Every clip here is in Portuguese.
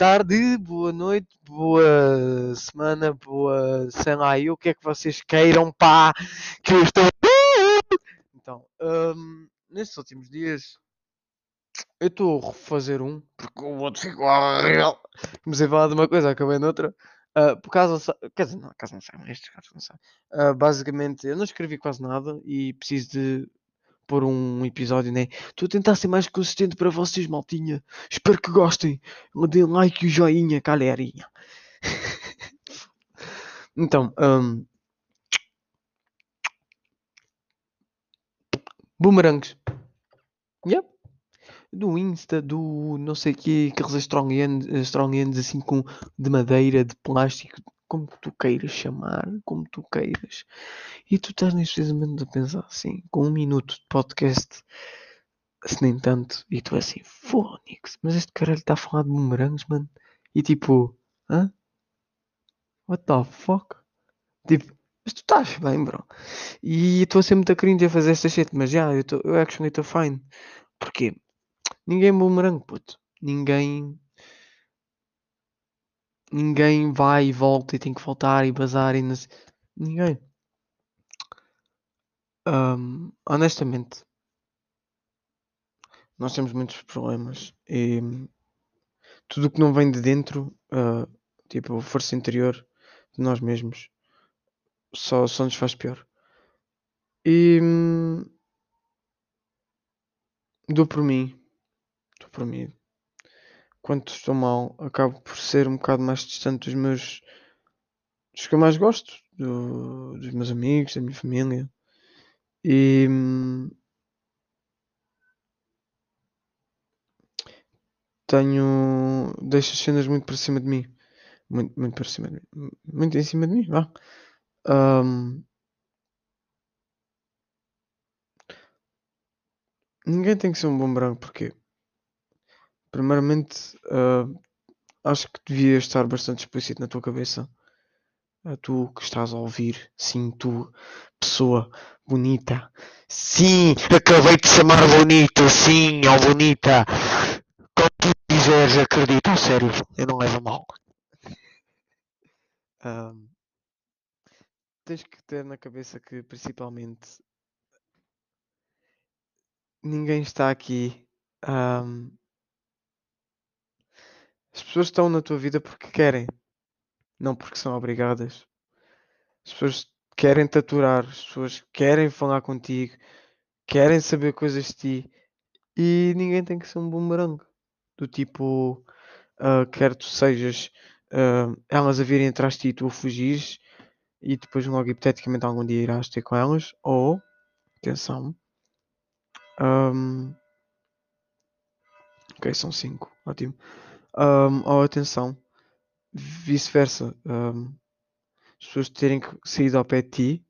tarde, boa noite, boa semana, boa sei lá o que é que vocês queiram, pá, que eu estou. Então, hum, nestes últimos dias, eu estou a refazer um, porque o outro ficou horrível. Comecei a falar de uma coisa, acabei noutra. Uh, por causa, quer dizer, não, caso não estes casos não sabem. Uh, basicamente, eu não escrevi quase nada e preciso de pôr um episódio, né? Estou a tentar ser mais consistente para vocês, maltinha. Espero que gostem. Deem like e o joinha, galerinha. então, um... boomerangs. Yep. Do Insta, do não sei que, aqueles strong strong ends assim com de madeira, de plástico, como tu queiras chamar, como tu queiras. E tu estás neste precisamente a pensar assim, com um minuto de podcast, se nem tanto, e tu assim, fónix, mas este caralho está a falar de bumerangues, mano. E tipo, hã? What the fuck? Tipo, mas tu estás bem, bro. E estou a ser muito cringe a fazer esta shit, mas já, eu, tô, eu actually estou fine. Porquê? Ninguém é bumerangue, puto. Ninguém ninguém vai e volta e tem que voltar e bazar e nas... ninguém. Um, honestamente, nós temos muitos problemas e tudo o que não vem de dentro, uh, tipo a força interior de nós mesmos, só, só nos faz pior. E hum, dou por mim, dou por mim, quando estou mal, acabo por ser um bocado mais distante dos meus. dos que eu mais gosto, do, dos meus amigos, da minha família. E. Tenho. deixo as cenas muito para cima de mim. Muito, muito para cima de mim. Muito em cima de mim, vá. Um, ninguém tem que ser um bom branco, porquê? Primeiramente, uh, acho que devia estar bastante explícito na tua cabeça. Uh, tu que estás a ouvir, sim, tu, pessoa bonita. Sim, acabei de chamar bonito, sim, ó oh bonita. Como tu quiseres, acredita, sério, eu não levo mal. Um, tens que ter na cabeça que, principalmente, ninguém está aqui um, as pessoas estão na tua vida porque querem, não porque são obrigadas. As pessoas querem te aturar, as pessoas querem falar contigo, querem saber coisas de ti e ninguém tem que ser um bumerangue. Do tipo, uh, quer tu sejas uh, elas a virem atrás de ti e tu a fugires e depois logo hipoteticamente algum dia irás ter com elas, ou, atenção, um, ok, são cinco, ótimo. Um, ou atenção, vice-versa. Um, as pessoas terem que sair ao pé de ti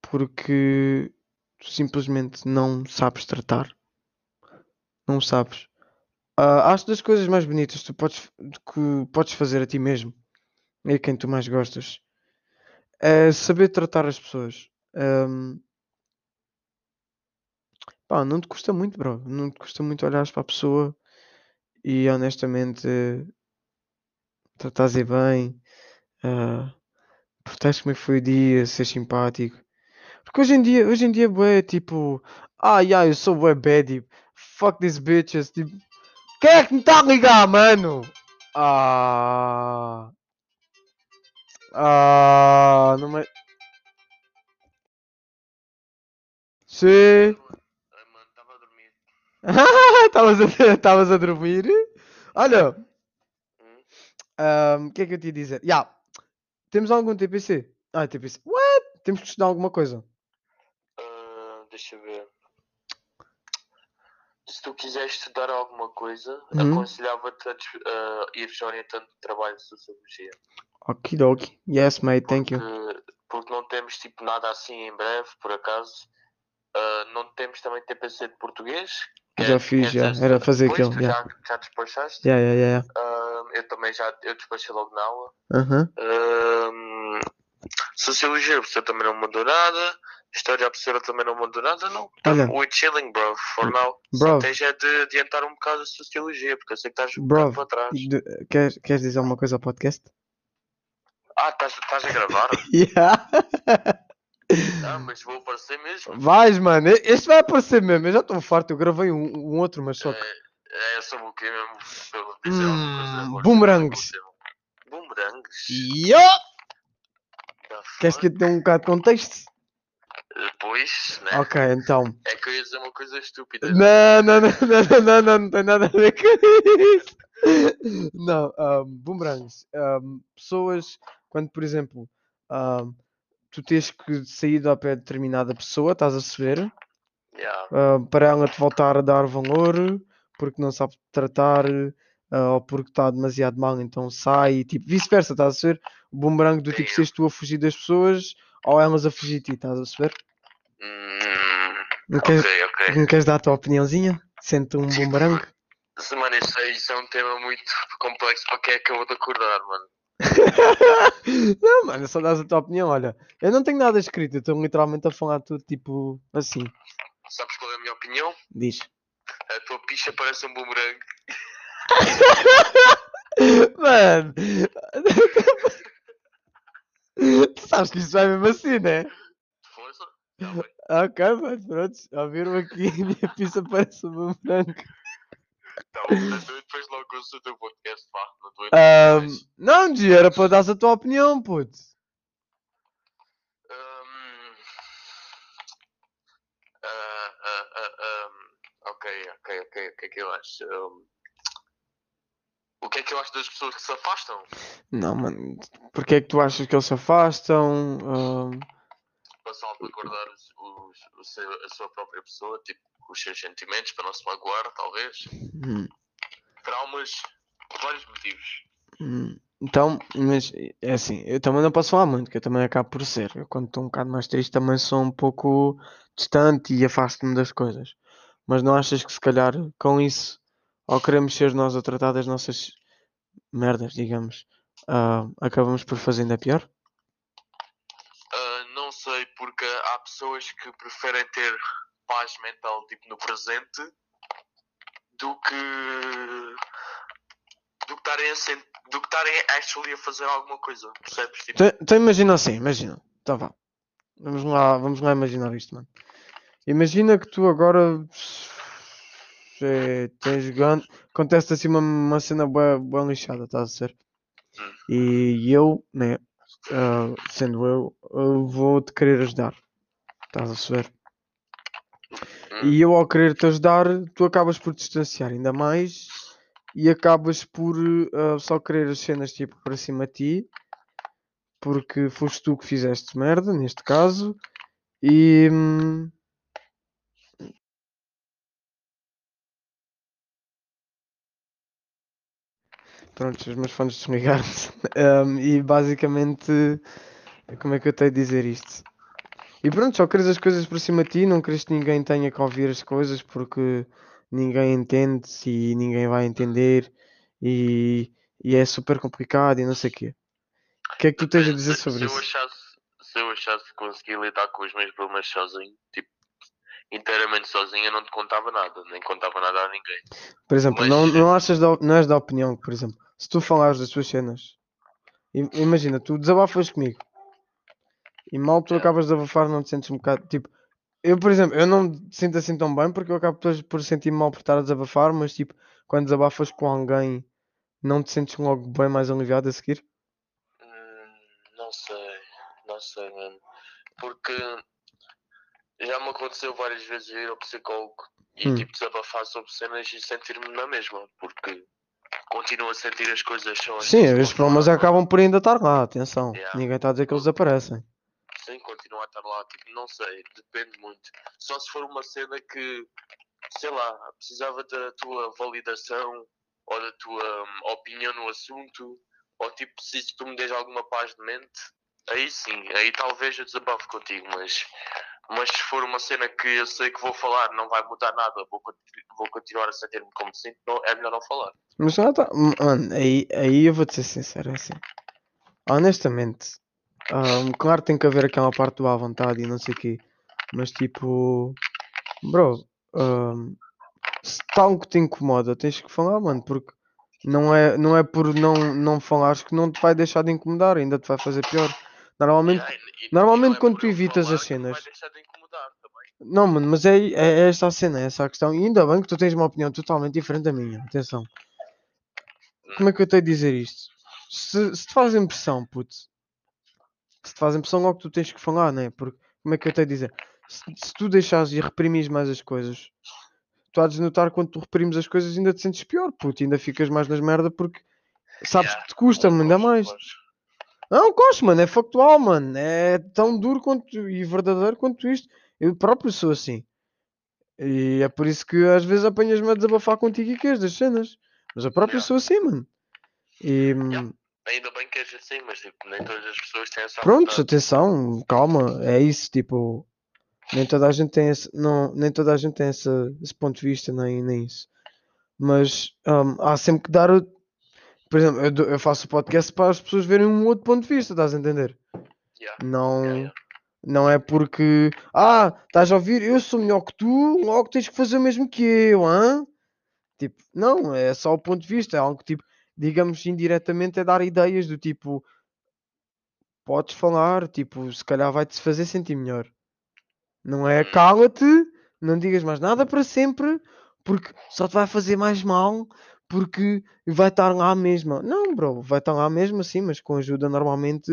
porque tu simplesmente não sabes tratar. Não sabes. Uh, acho das coisas mais bonitas que tu podes, que podes fazer a ti mesmo e a quem tu mais gostas é saber tratar as pessoas. Um, pá, não te custa muito, bro. Não te custa muito olhar para a pessoa e honestamente tratares bem, uh, perguntares como é foi o dia, ser simpático. Porque hoje em dia, hoje em dia, bué, tipo, ah, yeah, eu sou bué bad, fuck these bitches, tipo, quem é que me está a ligar, mano? Ah, ah, não me... Sim. Estavas a, estavas a dormir? Olha, hum, o que é que eu te ia dizer? Yeah. Temos algum TPC? Ah, TPC. What? Temos que estudar alguma coisa. Uh, deixa eu ver. Se tu quiseres estudar alguma coisa, uhum. aconselhava-te a uh, ires orientando o trabalho de sociologia. Okidoki. Yes, mate, thank porque, you. Porque não temos tipo nada assim em breve, por acaso. Uh, não temos também TPC de português, já fiz, já. Era fazer aquilo. Já, já, já despachaste? Yeah, yeah, yeah. Uh, eu também já eu despachei logo na aula. Uh -huh. uh, sociologia, você também não mandou nada. História absurda também não mudou nada, não. Olha. We're chilling, bro, for now. Bro. Só tens é de adiantar um bocado a sociologia, porque eu sei que estás um Bro, bocado para trás. de- queres, queres dizer alguma coisa ao podcast? Ah, estás, estás a gravar? Yeah. Ah, mas vou aparecer mesmo. Vais, mano. Este vai aparecer mesmo. Eu já estou farto. Eu gravei um, um outro, mas só que. É, é sobre o quê mesmo? Hum, agora. bumerangues. Bumerangues? Yo! Da Queres que eu te dê um bocado de contexto? Depois, né? Ok, então. É que eu ia dizer uma coisa estúpida. Não, não, não, não, não, não, não, não tem nada a ver com isso. Não, um, boomerangs. Um, pessoas, quando por exemplo, um, tu tens que sair ao pé de determinada pessoa, estás a perceber? Yeah. Uh, para ela te voltar a dar valor, porque não sabe tratar, uh, ou porque está demasiado mal, então sai, e, tipo, vice-versa, estás a perceber? O boomerang do tipo, seres tu a fugir das pessoas, ou elas a fugir de ti, estás a perceber? Hum, Não queres, ok, ok. não queres dar a tua opiniãozinha? Sente um boomerang? Se, Mano, isso é, isso é um tema muito complexo para quem acabou de acordar, mano. não, mano, só dás a tua opinião. Olha, eu não tenho nada escrito, eu estou literalmente a falar tudo tipo assim. Sabes qual é a minha opinião? Diz. A tua picha parece um boomerang. Mano, tu sabes que isso vai mesmo assim, né? Força? Bem. Ok, mano, pronto. Ouviram aqui, a minha pizza parece um boomerang. Mas eu depois logo ouço o teu podcast, pá. Não estou Ahm, não, Gi, era para dar a tua opinião, puto. Hum, ah, ah, ah, hum, ok, ok, ok. O que é que eu acho? Hum, o que é que eu acho das pessoas que se afastam? Não, mano, porque é que tu achas que eles se afastam? Ahm, Para salvaguardar os, os, o seu, a sua própria pessoa, tipo, os seus sentimentos, para não se magoar, talvez. hum. Traumas, vários motivos. Hum, Então, mas é assim, eu também não posso falar muito, que eu também acabo por ser. Eu quando estou um bocado mais triste também sou um pouco distante e afasto-me das coisas. Mas não achas que se calhar com isso, ao queremos ser nós a tratar das nossas merdas, digamos, ah, acabamos por fazer ainda pior? Ah, não sei, porque há pessoas que preferem ter paz mental, tipo, no presente, do que. do que estarem a sen- do que estarem actually a fazer alguma coisa, percebes? Tipo, Então, então imagina assim, imagina. Tá vá. Vamos lá, vamos lá imaginar isto, mano. Imagina que tu agora eh, tens jogando. Acontece assim uma, uma cena boa, boa lixada, estás a ser? Hum. E eu, né, ah, sendo eu, eu vou-te querer ajudar. Estás a perceber? hum, E eu ao querer te ajudar, tu acabas por te distanciar ainda mais e acabas por ah, só querer as cenas tipo para cima de ti, porque foste tu que fizeste merda, neste caso, e hum, pronto, os meus fones desligaram-se. Hum, e basicamente, como é que eu tenho de dizer isto? E pronto, só queres as coisas por cima de ti, não queres que ninguém tenha que ouvir as coisas porque ninguém entende e ninguém vai entender e, e é super complicado e não sei o quê. O que é que tu tens a dizer sobre se isso? Eu achasse, se eu achasse que conseguia lidar com os meus problemas sozinho, tipo, inteiramente sozinho, eu não te contava nada, nem contava nada a ninguém. Por exemplo, mas- não, não achas da, não és da opinião que, por exemplo, se tu falares das tuas cenas, im- imagina, tu desabafas comigo e mal tu Yeah. acabas de abafar, não te sentes um bocado tipo. Eu, por exemplo, eu não me sinto assim tão bem porque eu acabo por, por sentir-me mal por estar a desabafar, mas tipo, quando desabafas com alguém, não te sentes logo bem mais aliviado a seguir? Hum, não sei, não sei, mano. Porque já me aconteceu várias vezes ir ao psicólogo e Hum. tipo desabafar sobre cenas e sentir-me na mesma, porque continuo a sentir as coisas só assim, Sim, os problemas acabam por ainda estar lá, atenção. Yeah. Ninguém está a dizer que eles desaparecem. Estar lá, tipo, não sei, depende muito. Só se for uma cena que, sei lá, precisava da tua validação ou da tua hum, opinião no assunto, ou tipo, se tu me des alguma paz de mente, aí sim, aí talvez eu desabafo contigo, mas, mas se for uma cena que eu sei que vou falar, não vai mudar nada, vou, vou continuar a sentir-me como sinto, não, é melhor não falar. Mas não tá. Mano, aí, aí eu vou-te ser sincero, é assim. Honestamente, ahm, claro que tem que haver aquela parte do à vontade e não sei o quê. Mas tipo, bro, hum, se algo que te incomoda, tens que falar, mano, porque não é, não é por não, não falares que não te vai deixar de incomodar, ainda te vai fazer pior. Normalmente, Yeah, e- normalmente e é quando tu evitas as cenas- também. não, mano, mas é, é, é esta a cena, é essa a questão. E ainda bem que tu tens uma opinião totalmente diferente da minha, atenção. Como é que eu tenho de dizer isto? Se, se te faz impressão, puto, se te faz impressão, logo tu tens que falar, né? Porque, como é que eu tenho de dizer? Se, se tu deixares e reprimires mais as coisas, tu há de notar quando tu reprimes as coisas ainda te sentes pior, puto, ainda ficas mais nas merda porque sabes Yeah, que te custa ainda mais. Não, gosto, mano, é factual, mano. É tão duro quanto e verdadeiro quanto isto. Eu próprio sou assim. E é por isso que às vezes apanhas-me a desabafar contigo e queres das cenas. Mas eu próprio Yeah. sou assim, mano. E hum, Yeah. Ainda bem que és assim, mas tipo, nem todas as pessoas têm essa pronto, vontade. atenção, calma, é isso, tipo. Nem toda a gente tem esse, não, nem toda a gente tem esse, esse ponto de vista, nem, nem isso. Mas hum, há sempre que dar. o- Por exemplo, eu, eu faço o podcast para as pessoas verem um outro ponto de vista, estás a entender? Yeah. Não. Yeah, yeah. Não é porque, ah, estás a ouvir, eu sou melhor que tu, logo tens que fazer o mesmo que eu, hã? Tipo, não, é só o ponto de vista, é algo que, tipo, digamos indiretamente, é dar ideias do tipo, podes falar, tipo, se calhar vai-te fazer sentir melhor. Não é Hum. cala-te, não digas mais nada para sempre, porque só te vai fazer mais mal, porque vai estar lá mesmo. Não, bro, vai estar lá mesmo assim, mas com ajuda normalmente.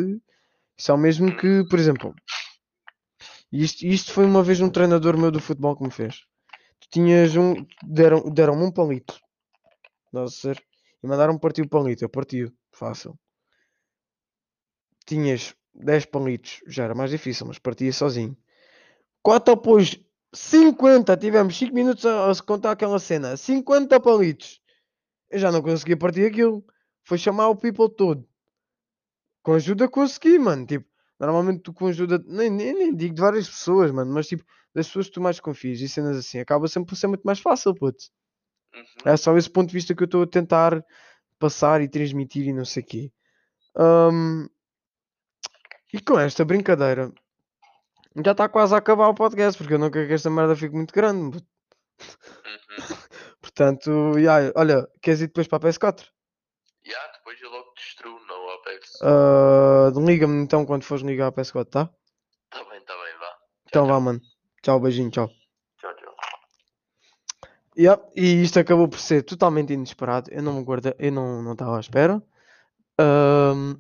Isso é o mesmo que, por exemplo, isto, isto foi uma vez um treinador meu do futebol que me fez. Tu tinhas um. Deram, deram-me um palito. Estás a ser? E mandaram-me partir o palito. Eu parti Fácil. Tinhas 10 palitos. Já era mais difícil, mas partia sozinho. Quatro após 50. Tivemos 5 minutos a, a contar aquela cena. 50 palitos. Eu já não conseguia partir aquilo. Foi chamar o people todo. Com ajuda consegui, mano. Tipo, normalmente tu com ajuda. Nem, nem, nem digo de várias pessoas, mano. Mas tipo, das pessoas que tu mais confias e cenas assim. Acaba sempre por ser muito mais fácil, puto. Uhum. É só esse ponto de vista que eu estou a tentar passar e transmitir e não sei o quê. Hum, e com esta brincadeira, já está quase a acabar o podcast, porque eu não quero que esta merda fique muito grande. Uhum. Portanto, ya, olha, queres ir depois para a PS4? Yeah, depois eu logo destruo no Apex. Ah, Liga-me então quando fores ligar a PS4, tá? Tá bem, tá bem, vá. Então tchau. vá, mano. Tchau, beijinho, tchau. Tchau, tchau. Yeah, e isto acabou por ser totalmente inesperado. Eu não me guarda, eu não não estava à espera. Ahm,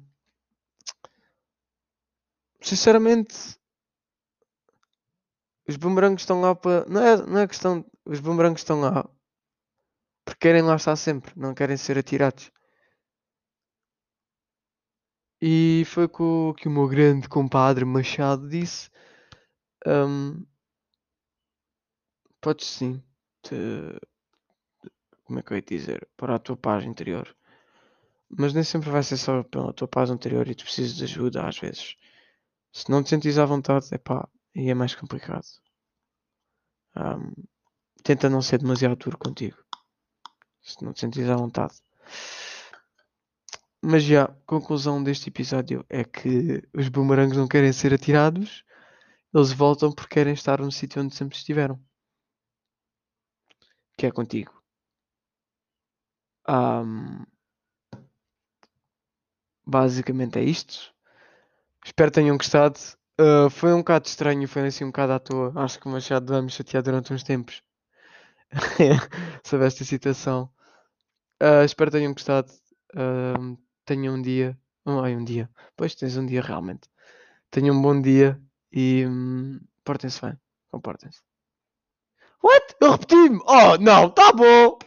sinceramente, os bumerangues estão lá para. Não é, não é questão. Os bumerangues estão lá porque querem lá estar sempre, não querem ser atirados. E foi o que o, meu grande compadre Machado disse. ahm, podes sim. Te- como é que eu ia dizer? Para a tua paz interior. Mas nem sempre vai ser só pela tua paz interior e tu precisas de ajuda às vezes. Se não te sentires à vontade, é pá, aí é mais complicado. Ahm, tenta não ser demasiado duro contigo. Se não te sentires à vontade. Mas já, conclusão deste episódio é que os bumerangues não querem ser atirados, eles voltam porque querem estar no sítio onde sempre estiveram. Que é contigo. Ahm, basicamente é isto. Espero que tenham gostado. Uh, foi um bocado estranho, foi assim um bocado à toa. Acho que o Machado vai me chatear durante uns tempos sobre esta situação. Uh, espero que tenham gostado. Uh, tenham um dia. Ai, um dia. Pois tens um dia realmente. Tenham um bom dia e hum, portem-se bem. Comportem-se. What? Eu repeti-me! Oh, não, tá bom!